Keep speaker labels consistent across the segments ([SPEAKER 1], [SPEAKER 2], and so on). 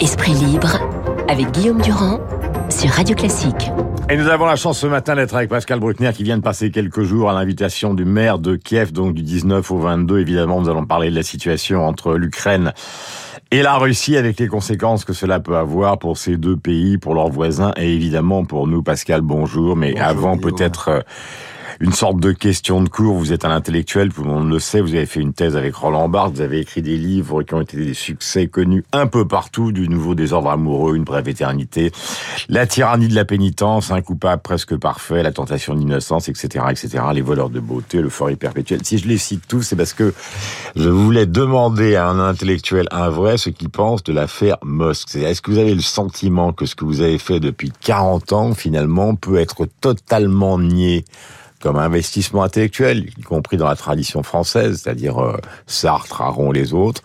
[SPEAKER 1] Esprit libre avec Guillaume Durand sur Radio Classique.
[SPEAKER 2] Et nous avons la chance ce matin d'être avec Pascal Bruckner qui vient de passer quelques jours à l'invitation du maire de Kiev, donc du 19 au 22. Évidemment, nous allons parler de la situation entre l'Ukraine et la Russie avec les conséquences que cela peut avoir pour ces deux pays, pour leurs voisins et évidemment pour nous. Pascal, bonjour. Mais
[SPEAKER 3] bonjour,
[SPEAKER 2] avant peut-être euh, une sorte de question de cours. Vous êtes un intellectuel, tout le monde le sait. Vous avez fait une thèse avec Roland Barthes. Vous avez écrit des livres qui ont été des succès connus un peu partout. Du nouveau désordre amoureux, une brève éternité, la tyrannie de la pénitence, un coupable presque parfait, la tentation de l'innocence, etc., etc. Les voleurs de beauté, l'euphorie perpétuelle. Si je les cite tous, c'est parce que je voulais demander à un intellectuel, un vrai, ce qu'il pense de l'affaire Musk. Est-ce que vous avez le sentiment que ce que vous avez fait depuis 40 ans, finalement, peut être totalement nié comme investissement intellectuel, y compris dans la tradition française, c'est-à-dire euh, Sartre, Aron, les autres,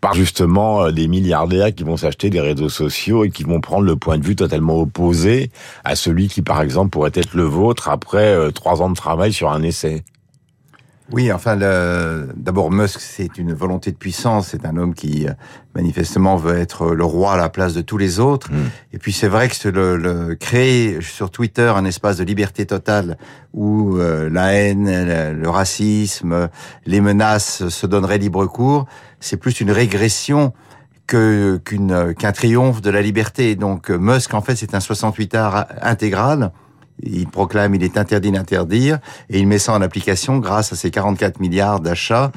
[SPEAKER 2] par justement euh, des milliardaires qui vont s'acheter des réseaux sociaux et qui vont prendre le point de vue totalement opposé à celui qui, par exemple, pourrait être le vôtre après euh, trois ans de travail sur un essai.
[SPEAKER 3] Oui, enfin, d'abord, Musk, c'est une volonté de puissance. C'est un homme qui, manifestement, veut être le roi à la place de tous les autres.
[SPEAKER 2] Mm.
[SPEAKER 3] Et puis, c'est vrai que le, le, créer sur Twitter un espace de liberté totale où euh, la haine, le, le, racisme, les menaces se donneraient libre cours, c'est plus une régression que qu'un triomphe de la liberté. Donc, Musk, en fait, c'est un 68 art intégral il proclame il est interdit d'interdire et il met ça en application grâce à ses 44 milliards d'achats.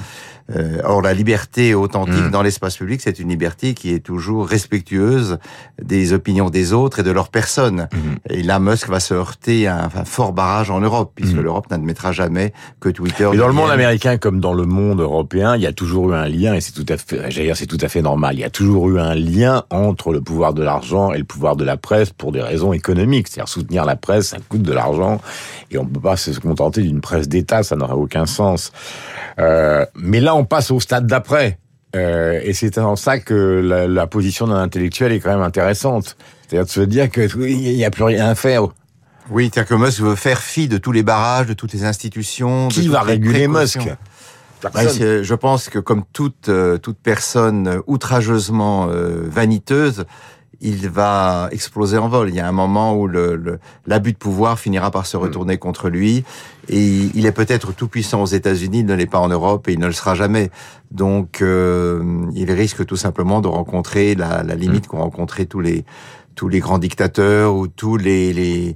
[SPEAKER 3] Euh, or, la liberté authentique mmh. dans l'espace public, c'est une liberté qui est toujours respectueuse des opinions des autres et de leur personne. Mmh. Et là, Musk va se heurter à un, fort barrage en Europe, puisque mmh. l'Europe n'admettra jamais que Twitter.
[SPEAKER 2] Et dans le monde américain comme dans le monde européen, il y a toujours eu un lien, et c'est tout à fait, j'allais dire, c'est tout à fait normal. Il y a toujours eu un lien entre le pouvoir de l'argent et le pouvoir de la presse pour des raisons économiques. C'est-à-dire soutenir la presse, ça coûte de l'argent, et on peut pas se contenter d'une presse d'État, ça n'aurait aucun sens. Euh, mais là, on passe au stade d'après. Euh, et c'est en ça que la, la position d'un intellectuel est quand même intéressante. C'est-à-dire de se dire que il n'y a plus rien à faire.
[SPEAKER 3] Oui, c'est-à-dire que Musk veut faire fi de tous les barrages, de toutes les institutions.
[SPEAKER 2] Qui va réguler Musk
[SPEAKER 3] bah, je pense que comme toute euh, toute personne outrageusement euh, vaniteuse, il va exploser en vol. Il y a un moment où l'abus le, de pouvoir finira par se retourner contre lui. Et il est peut-être tout puissant aux États-Unis, il ne l'est pas en Europe et il ne le sera jamais. Donc, euh, il risque tout simplement de rencontrer la, la limite qu'ont rencontré tous les tous les grands dictateurs ou tous les, les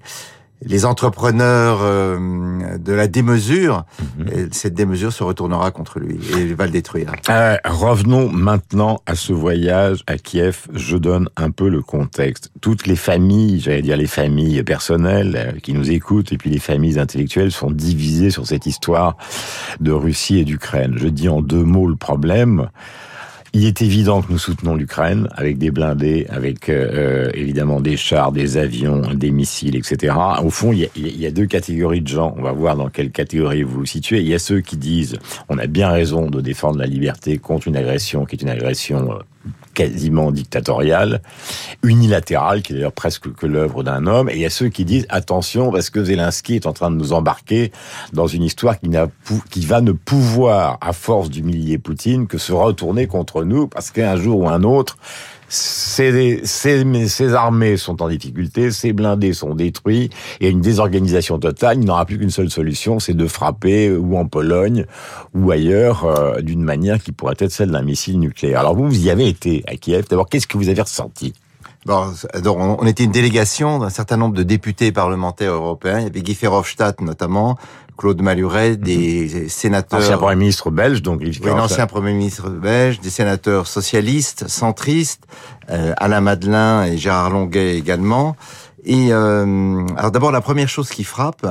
[SPEAKER 3] les entrepreneurs euh, de la démesure, mmh. cette démesure se retournera contre lui et va le détruire.
[SPEAKER 2] Euh, revenons maintenant à ce voyage à Kiev. Je donne un peu le contexte. Toutes les familles, j'allais dire les familles personnelles euh, qui nous écoutent et puis les familles intellectuelles sont divisées sur cette histoire de Russie et d'Ukraine. Je dis en deux mots le problème. Il est évident que nous soutenons l'Ukraine avec des blindés, avec euh, évidemment des chars, des avions, des missiles, etc. Au fond, il y, a, il y, a, deux catégories de gens. On va voir dans quelle catégorie vous vous situez. Il y a ceux qui disent on a bien raison de défendre la liberté contre une agression qui est une agression euh, quasiment dictatoriale, unilatérale, qui est d'ailleurs presque que l'œuvre d'un homme. Et il y a ceux qui disent attention parce que Zelensky est en train de nous embarquer dans une histoire qui, qui va ne pouvoir, à force d'humilier Poutine, que se retourner contre nous parce qu'un jour ou un autre, ces, armées sont en difficulté, ces blindés sont détruits, a une désorganisation totale, il n'aura plus qu'une seule solution, c'est de frapper ou en Pologne ou ailleurs euh, d'une manière qui pourrait être celle d'un missile nucléaire. Alors vous, vous y avez été à Kiev, d'abord qu'est-ce que vous avez ressenti?
[SPEAKER 3] Bon, on était une délégation d'un certain nombre de députés parlementaires européens. Il y avait Guy Verhofstadt notamment, Claude Maluret, des mm -hmm. sénateurs...
[SPEAKER 2] Ancien Premier ministre belge, donc
[SPEAKER 3] oui, l'ancien Premier ministre belge, des sénateurs socialistes, centristes, euh, Alain Madelin et Gérard Longuet également. Et euh, alors d'abord, la première chose qui frappe,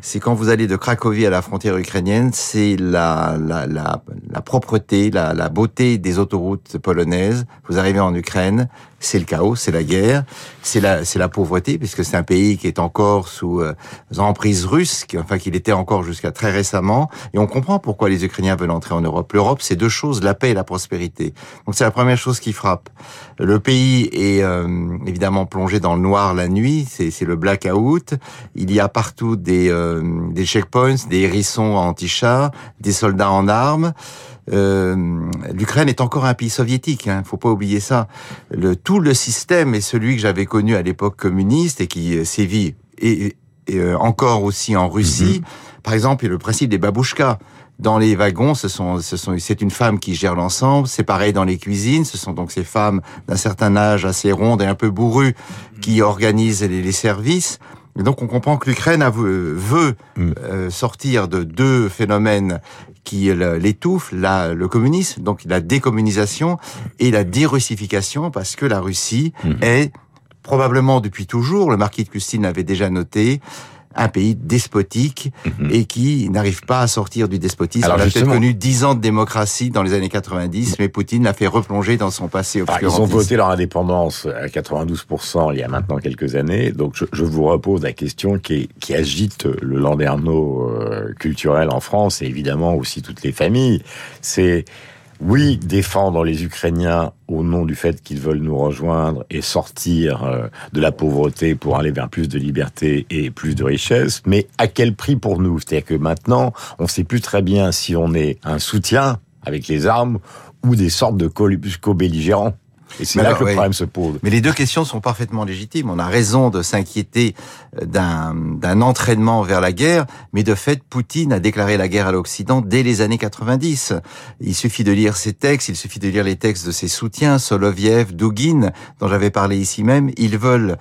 [SPEAKER 3] c'est quand vous allez de Cracovie à la frontière ukrainienne, c'est la, la, la, la, propreté, la, la beauté des autoroutes polonaises. Vous arrivez en Ukraine, c'est le chaos, c'est la guerre, c'est la, c'est la pauvreté, puisque c'est un pays qui est encore sous euh, emprise russe, qui, enfin qu'il était encore jusqu'à très récemment. Et on comprend pourquoi les Ukrainiens veulent entrer en Europe. L'Europe, c'est deux choses, la paix et la prospérité. Donc c'est la première chose qui frappe. Le pays est euh, évidemment plongé dans le noir la nuit, c'est, c'est le blackout. Il y a partout des... Euh, euh, des checkpoints, des hérissons anti-chars, des soldats en armes. Euh, L'Ukraine est encore un pays soviétique, hein, faut pas oublier ça. Le, tout le système est celui que j'avais connu à l'époque communiste et qui sévit et, et encore aussi en Russie. Mm-hmm. Par exemple, le principe des babouchkas dans les wagons, ce sont, ce sont, c'est une femme qui gère l'ensemble. C'est pareil dans les cuisines. Ce sont donc ces femmes d'un certain âge, assez rondes et un peu bourrues, qui organisent les, les services. Et donc on comprend que l'Ukraine veut mm. euh, sortir de deux phénomènes qui l'étouffent, le communisme, donc la décommunisation et la dérussification, parce que la Russie mm. est probablement depuis toujours, le marquis de Custine l'avait déjà noté, un pays despotique mhm. et qui n'arrive pas à sortir du despotisme. Alors, On a peut-être connu dix ans de démocratie dans les années 90, mais Poutine l'a fait replonger dans son passé
[SPEAKER 2] obscur. ils ont voté leur indépendance à 92% il y a maintenant quelques années. Donc je, je vous repose la question qui, qui agite le landerneau euh, culturel en France et évidemment aussi toutes les familles. C'est oui, défendre les Ukrainiens au nom du fait qu'ils veulent nous rejoindre et sortir euh, de la pauvreté pour aller vers plus de liberté et plus de richesse, mais à quel prix pour nous? C'est-à-dire que maintenant, on ne sait plus très bien si on est un soutien avec les armes ou des sortes de co-belligérants. Et c'est là que le problème se pose.
[SPEAKER 3] Mais les deux questions sont parfaitement légitimes. On a raison de s'inquiéter euh, d'un entraînement vers la guerre, mais de fait, Poutine a déclaré la guerre à l'Occident dès les années 90. Il suffit de lire ses textes, il suffit de lire les textes de ses soutiens, Soloviev, Dugin, dont j'avais parlé ici même. Ils veulent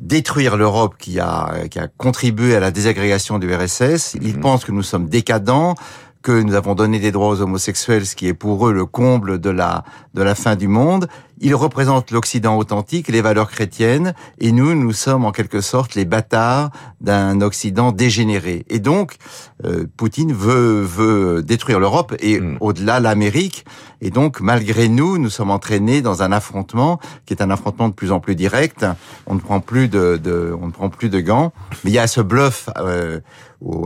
[SPEAKER 3] détruire l'Europe qui a, qui a contribué à la désagrégation du RSS. Ils mhm. pensent que nous sommes décadents, que nous avons donné des droits aux homosexuels, ce qui est pour eux le comble de la, de la fin du monde. Ils représentent l'Occident authentique, les valeurs chrétiennes, et nous, nous sommes en quelque sorte les bâtards d'un Occident dégénéré. Et donc, euh, Poutine veut, veut détruire l'Europe et hmm. au-delà l'Amérique. Et donc, malgré nous, nous sommes entraînés dans un affrontement qui est un affrontement de plus en plus direct. On ne prend plus de, de on ne prend plus de gants. Mais il y a ce bluff euh,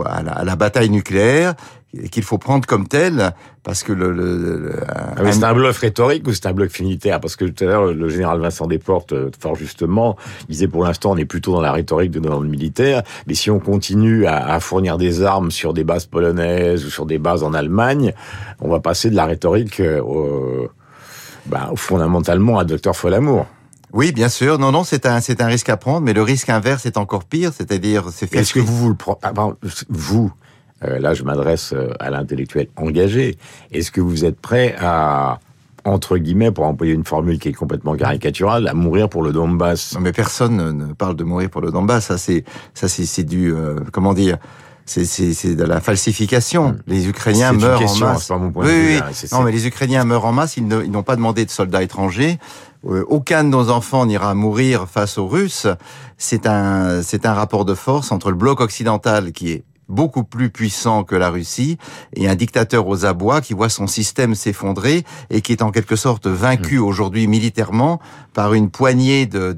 [SPEAKER 3] à, la, à la bataille nucléaire qu'il faut prendre comme tel, parce que le... le,
[SPEAKER 2] ah c'est un bluff rhétorique ou c'est un bluff militaire? Parce que tout à l'heure, le général Vincent Desportes, euh, fort justement, disait pour l'instant, on est plutôt dans la rhétorique de dans le militaire, mais si on continue à, à, fournir des armes sur des bases polonaises ou sur des bases en Allemagne, on va passer de la rhétorique euh, au, bah, fondamentalement à Docteur Folamour.
[SPEAKER 3] Oui, bien sûr. Non, non, c'est un, c'est un risque à prendre, mais le risque inverse est encore pire, c'est-à-dire,
[SPEAKER 2] c'est Est-ce que vous vous le prenez, ah, vous, euh, là je m'adresse euh, à l'intellectuel engagé, est-ce que vous êtes prêt à entre guillemets, pour employer une formule qui est complètement caricaturale, à mourir pour le Donbass?
[SPEAKER 3] Non, mais personne ne parle de mourir pour le Donbass. Ça, c'est, ça, c'est, du, euh, comment dire, c'est, de la falsification. Hmm. Les Ukrainiens meurent en masse.
[SPEAKER 2] Pas mon point oui,
[SPEAKER 3] oui. Non, mais les Ukrainiens meurent en masse. Ils, n'ont pas demandé de soldats étrangers. aucun de nos enfants n'ira mourir face aux Russes. C'est un, c'est un rapport de force entre le bloc occidental qui est beaucoup plus puissant que la Russie et un dictateur aux abois qui voit son système s'effondrer et qui est en quelque sorte vaincu hmm. aujourd'hui militairement par une poignée de,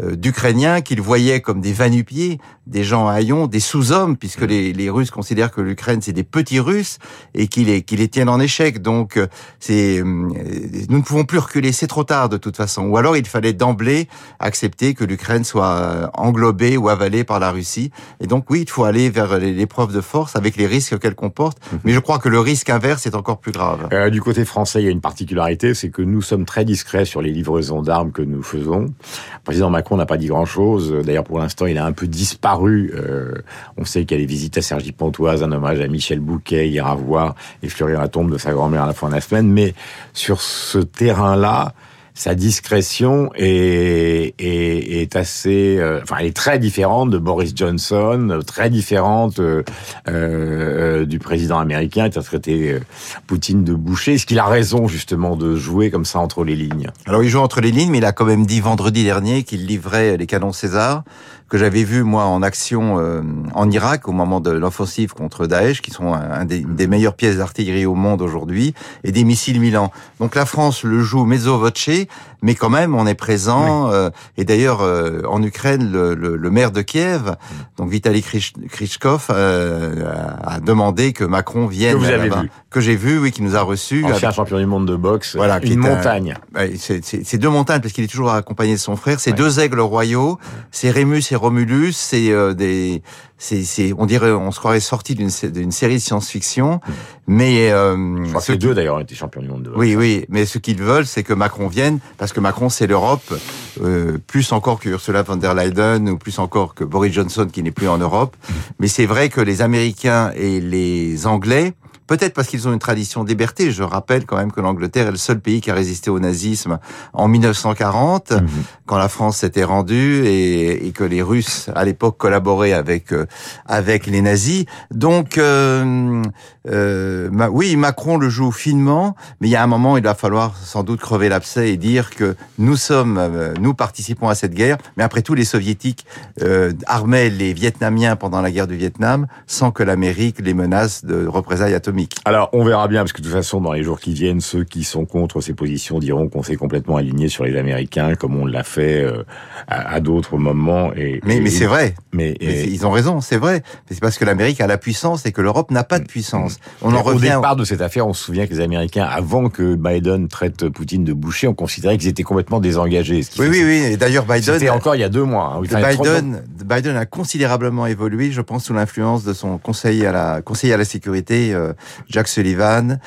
[SPEAKER 3] euh, d'Ukrainiens qu'il voyait comme des vanupiers, des gens haillons, des sous-hommes, puisque hmm. les, les, Russes considèrent que l'Ukraine c'est des petits Russes et qu'ils les, les tiennent en échec. Donc euh, c'est euh, nous ne pouvons plus reculer, c'est trop tard de toute façon. Ou alors il fallait d'emblée accepter que l'Ukraine soit englobée ou avalée par la Russie. Et donc oui, il faut aller vers l'épreuve de force avec les risques qu'elle comporte. Mhm. Mais je crois que le risque inverse est encore plus grave.
[SPEAKER 2] Euh, du côté français, il y a une particularité, c'est que nous sommes très discrets sur les livraisons d'armes que nous faisons. Le président Macron n'a pas dit grand-chose. D'ailleurs, pour l'instant, il a un peu disparu. Euh, on sait qu'il y a des visites à Sergi Pontoise, un hommage à Michel Bouquet, il ira voir et fleurir la tombe de sa grand-mère à la fin de la semaine. Mais sur ce terrain-là, sa discrétion est, est, est assez, euh, enfin, elle est très différente de Boris Johnson, très différente euh, euh du président américain qui a traité euh, Poutine de boucher. Est-ce qu'il a raison justement de jouer comme ça entre les lignes
[SPEAKER 3] Alors il joue entre les lignes, mais il a quand même dit vendredi dernier qu'il livrait les canons César que j'avais vu moi en action euh, en Irak au moment de l'offensive contre Daesh, qui sont un des, une des meilleures pièces d'artillerie au monde aujourd'hui, et des missiles Milan. Donc la France le joue mezzo voce, mais quand même, on est présent. euh, et d'ailleurs, euh, en Ukraine, le, le, le maire de Kiev, donc Vitaly Klitschkov, euh, a demandé que Macron vienne.
[SPEAKER 2] Que vous avez vu.
[SPEAKER 3] Que j'ai vu, oui, qui nous a reçus.
[SPEAKER 2] Ancien
[SPEAKER 3] avec-
[SPEAKER 2] champion du monde de boxe,
[SPEAKER 3] Voilà,
[SPEAKER 2] une
[SPEAKER 3] un-
[SPEAKER 2] montagne.
[SPEAKER 3] Ouais, c'est- deux montagnes parce qu'il est toujours accompagné de son frère. C'est
[SPEAKER 2] Ouais.
[SPEAKER 3] deux aigles royaux. C'est Rémus et Romulus. C'est euh, des, c'est, on dirait, on se croirait sorti d'une sé- d'une série de science-fiction. Mais euh,
[SPEAKER 2] Je crois que les deux d'ailleurs ont été champions du monde de boxe.
[SPEAKER 3] oui, oui, mais ce qu'ils veulent, c'est que Macron vienne, parce que Macron, c'est l'Europe, euh, plus encore que Ursula von der Leyen, ou plus encore que Boris Johnson, qui n'est plus en Europe. Mais c'est vrai que les Américains et les Anglais, peut-être parce qu'ils ont une tradition liberté, je rappelle quand même que l'Angleterre est le seul pays qui a résisté au nazisme en 1940,
[SPEAKER 2] Mhm.
[SPEAKER 3] quand la France s'était rendue et, et que les Russes, à l'époque, collaboraient avec euh, avec les nazis. Donc, euh, euh, oui, Macron le joue finement, mais il y a un moment, il va falloir sans doute crever l'abcès et dire que nous sommes, euh, nous participons à cette guerre, mais après tout, les soviétiques euh, armaient les Vietnamiens pendant la guerre du Vietnam sans que l'Amérique les menace de représailles atomiques.
[SPEAKER 2] Alors, on verra bien, parce que de toute façon, dans les jours qui viennent, ceux qui sont contre ces positions diront qu'on s'est complètement aligné sur les Américains, comme on l'a fait euh, à, à d'autres moments. Et,
[SPEAKER 3] Mais,
[SPEAKER 2] et-
[SPEAKER 3] mais c'est vrai.
[SPEAKER 2] Mais,
[SPEAKER 3] Mais ils ont raison, c'est vrai. Mais C'est parce que l'Amérique a la puissance et que l'Europe n'a pas de puissance. On en
[SPEAKER 2] au
[SPEAKER 3] revient.
[SPEAKER 2] départ de cette affaire, on se souvient que les Américains, avant que Biden traite Poutine de boucher, on considérait qu'ils étaient complètement désengagés. ce qui
[SPEAKER 3] Oui, oui, oui. Et d'ailleurs,
[SPEAKER 2] C'était
[SPEAKER 3] Biden,
[SPEAKER 2] encore il y a deux mois. hein. Enfin, il y a 30 ans.
[SPEAKER 3] Biden, Biden a considérablement évolué, je pense, sous l'influence de son conseiller à la, conseiller à la sécurité, euh, Jack Sullivan,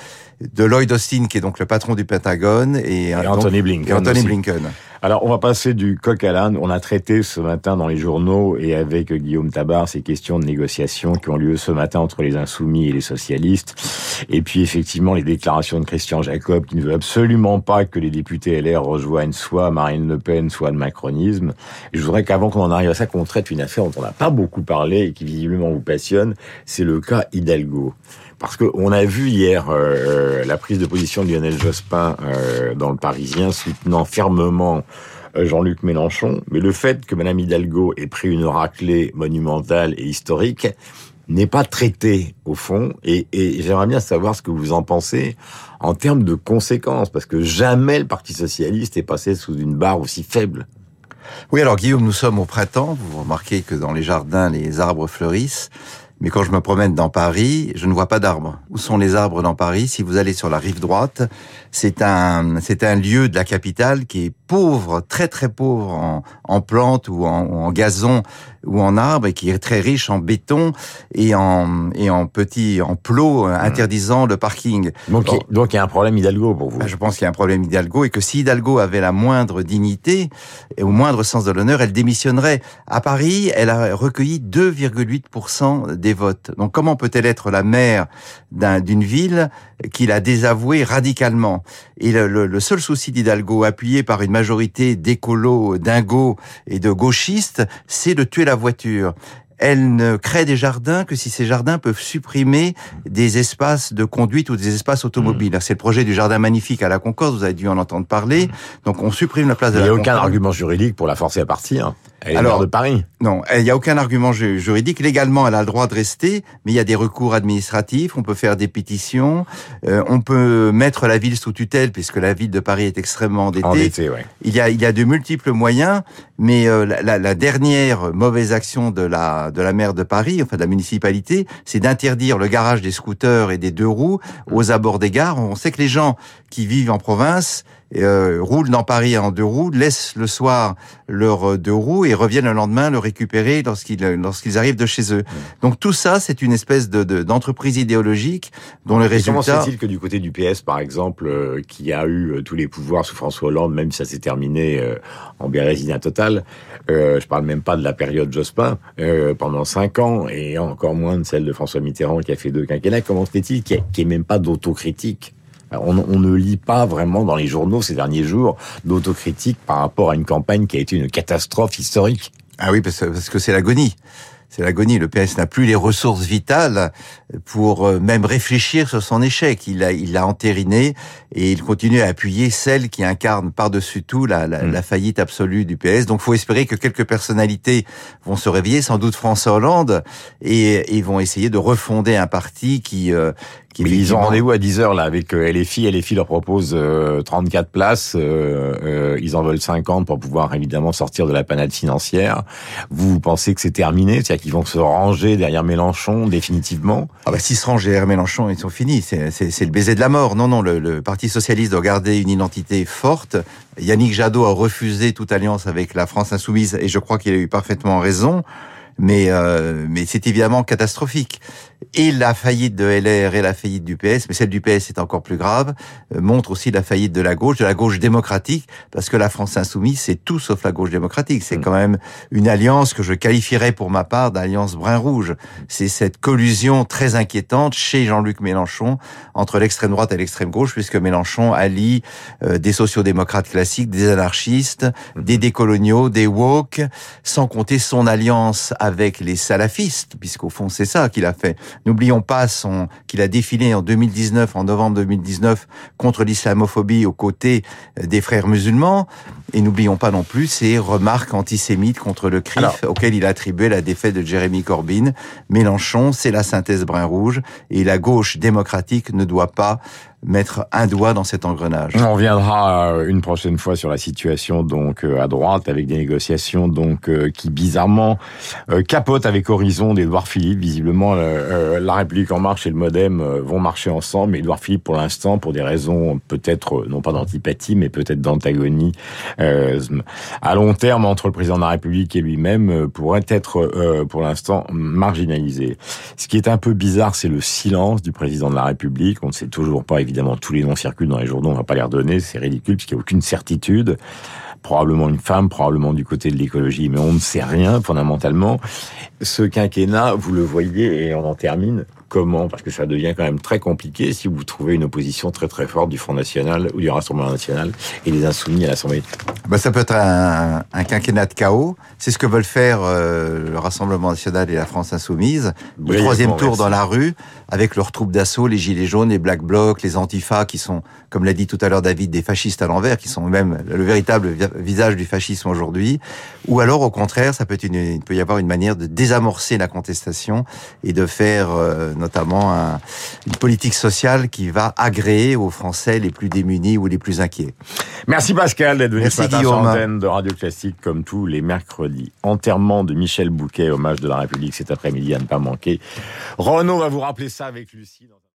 [SPEAKER 3] de Lloyd Austin, qui est donc le patron du Pentagone, et,
[SPEAKER 2] Et
[SPEAKER 3] donc-
[SPEAKER 2] Anthony Blinken.
[SPEAKER 3] et Anthony. Blinken.
[SPEAKER 2] Alors, on va passer du coq à l'âne. On a traité ce matin dans les journaux et avec Guillaume Tabar ces questions de négociation qui ont lieu ce matin entre les insoumis et les socialistes. Et puis, effectivement, les déclarations de Christian Jacob qui ne veut absolument pas que les députés LR rejoignent soit Marine Le Pen, soit le macronisme. Et je voudrais qu'avant qu'on en arrive à ça, qu'on traite une affaire dont on n'a pas beaucoup parlé et qui visiblement vous passionne. C'est le cas Hidalgo. Parce qu'on a vu hier euh, la prise de position de Lionel Jospin euh, dans le Parisien soutenant fermement euh, Jean-Luc Mélenchon, mais le fait que Madame Hidalgo ait pris une raclée monumentale et historique n'est pas traité au fond, et, et j'aimerais bien savoir ce que vous en pensez en termes de conséquences, parce que jamais le Parti socialiste est passé sous une barre aussi faible.
[SPEAKER 3] Oui, alors Guillaume, nous sommes au printemps. Vous remarquez que dans les jardins, les arbres fleurissent. Mais quand je me promène dans Paris, je ne vois pas d'arbres. Où sont les arbres dans Paris? Si vous allez sur la rive droite, c'est un, c'est un lieu de la capitale qui est pauvre, très très pauvre en, en plantes ou en, ou en gazon ou en arbres et qui est très riche en béton et en, et en petits, en plots euh, interdisant le parking.
[SPEAKER 2] Donc,
[SPEAKER 3] Bon.
[SPEAKER 2] donc il y a un problème Hidalgo pour vous.
[SPEAKER 3] Ben, je pense qu'il y a un problème Hidalgo et que si Hidalgo avait la moindre dignité et au moindre sens de l'honneur, elle démissionnerait. À Paris, elle a recueilli 2,8% des votes. Donc comment peut-elle être la maire d'un- d'une ville qu'il a désavouée radicalement? Et le, le- le seul souci d'Hidalgo, appuyé par une majorité d'écolos, dingos et de gauchistes, c'est de tuer la voiture. Elle ne crée des jardins que si ces jardins peuvent supprimer des espaces de conduite ou des espaces automobiles. C'est le projet du jardin magnifique à la Concorde, vous avez dû en entendre parler. Donc on supprime la place de
[SPEAKER 2] Il n'y
[SPEAKER 3] la
[SPEAKER 2] a aucun
[SPEAKER 3] Concorde.
[SPEAKER 2] argument juridique pour la forcer à partir. Elle est
[SPEAKER 3] Alors-
[SPEAKER 2] de Paris.
[SPEAKER 3] Non, il n'y a aucun argument ju- juridique. Légalement, elle a le droit de rester, mais il y a des recours administratifs, on peut faire des pétitions, euh, on peut mettre la ville sous tutelle, puisque la ville de Paris est extrêmement endettée.
[SPEAKER 2] Endetté, ouais.
[SPEAKER 3] Il y a, il y a de multiples moyens, mais euh, la, la- la dernière mauvaise action de la, de la maire de Paris, enfin de la municipalité, c'est d'interdire le garage des scooters et des deux roues aux abords des gares. On sait que les gens qui vivent en province euh, roulent dans Paris en deux roues, laissent le soir leurs euh, deux roues et reviennent le lendemain le récupérer lorsqu'ils lorsqu'ils arrivent de chez eux. Donc tout ça, c'est une espèce de de- d'entreprise idéologique dont le
[SPEAKER 2] Et comment se
[SPEAKER 3] résultat...
[SPEAKER 2] fait-il que du côté du PS, par exemple, euh, qui a eu euh, tous les pouvoirs sous François Hollande, même si ça s'est terminé euh, en bérésinia totale, euh, je parle même pas de la période Jospin, euh, pendant cinq ans, et encore moins de celle de François Mitterrand qui a fait deux quinquennats, comment se fait-il qu'il n'y ait, même pas d'autocritique on, on ne lit pas vraiment dans les journaux ces derniers jours d'autocritique par rapport à une campagne qui a été une catastrophe historique.
[SPEAKER 3] Ah oui, parce que parce que c'est l'agonie. C'est l'agonie. Le PS n'a plus les ressources vitales pour euh, même réfléchir sur son échec. Il l'a il l'a entériné et il continue à appuyer celle qui incarne par-dessus tout la, la,
[SPEAKER 2] Mm.
[SPEAKER 3] la faillite absolue du PS. Donc, faut espérer que quelques personnalités vont se réveiller, sans doute François Hollande, et, et vont essayer de refonder un parti qui euh, Qui
[SPEAKER 2] Mais ils ont rendez-vous à 10h là avec euh, LFI. LFI leur propose euh, 34 places. euh, euh, ils en veulent 50 pour pouvoir évidemment sortir de la panade financière. Vous, vous pensez que c'est terminé? C'est-à-dire qu'ils vont se ranger derrière Mélenchon définitivement?
[SPEAKER 3] Ah bah s'ils se rangent derrière Mélenchon, ils sont finis. C'est le baiser de la mort. Non, non, le, le Parti socialiste doit garder une identité forte. Yannick Jadot a refusé toute alliance avec la France insoumise et je crois qu'il a eu parfaitement raison. Mais, euh, mais c'est évidemment catastrophique. Et la faillite de LR et la faillite du PS, mais celle du PS est encore plus grave, euh, montre aussi la faillite de la gauche, de la gauche démocratique, parce que la France insoumise, c'est tout sauf la gauche démocratique. C'est
[SPEAKER 2] Mm.
[SPEAKER 3] quand même une alliance que je qualifierais pour ma part d'alliance brun-rouge. C'est cette collusion très inquiétante chez Jean-Luc Mélenchon entre l'extrême droite et l'extrême gauche, puisque Mélenchon allie euh, des sociodémocrates classiques, des anarchistes, des décoloniaux, des woke, sans compter son alliance avec les salafistes, puisqu'au fond c'est ça qu'il a fait. N'oublions pas son qu'il a défilé en 2019, en novembre 2019, contre l'islamophobie aux côtés euh, des frères musulmans. Et n'oublions pas non plus ses remarques antisémites contre le CRIF,
[SPEAKER 2] Alors-
[SPEAKER 3] auquel il a attribué la défaite de Jérémy Corbyn. Mélenchon, c'est la synthèse brun-rouge, et la gauche démocratique ne doit pas mettre un doigt dans cet engrenage.
[SPEAKER 2] On reviendra euh, une prochaine fois sur la situation donc euh, à droite avec des négociations donc euh, qui bizarrement capotent avec Horizon d'Edouard Philippe. Visiblement, la République en marche et le MoDem vont marcher ensemble. Mais Edouard Philippe, pour l'instant, pour des raisons peut-être non pas d'antipathie, mais peut-être d'antagonie à long terme entre le président de la République et lui-même, pourrait être pour l'instant marginalisé. Ce qui est un peu bizarre, c'est le silence du président de la République. On ne sait toujours pas, évidemment, tous les noms circulent dans les journaux, on va pas les redonner, c'est ridicule puisqu'il n'y a aucune certitude. Probablement une femme, probablement du côté de l'écologie, mais on ne sait rien fondamentalement. Ce quinquennat, vous le voyez, et on en termine, comment Parce que ça devient quand même très compliqué si vous trouvez une opposition très très forte du Front National ou du Rassemblement National et les Insoumis à l'Assemblée.
[SPEAKER 3] Ben, ça peut être un, un quinquennat de chaos. C'est ce que veulent faire euh, le Rassemblement national et la France insoumise. Le troisième tour dans la rue, avec leurs troupes d'assaut, les gilets jaunes, les black blocs, les antifas, qui sont, comme l'a dit tout à l'heure David, des fascistes à l'envers, qui sont même le véritable vi- visage du fascisme aujourd'hui. Ou alors, au contraire, ça peut être une, il peut y avoir une manière de désamorcer la contestation et de faire euh, notamment un- une politique sociale qui va agréer aux Français les plus démunis ou les plus inquiets.
[SPEAKER 2] Merci Pascal d'être venu
[SPEAKER 3] Merci
[SPEAKER 2] ce matin sur l'antenne de Radio Classique comme tous les mercredis. Enterrement de Michel Bouquet, hommage de la République cet après-midi à ne pas manquer. Renaud va vous rappeler ça avec Lucie. dans-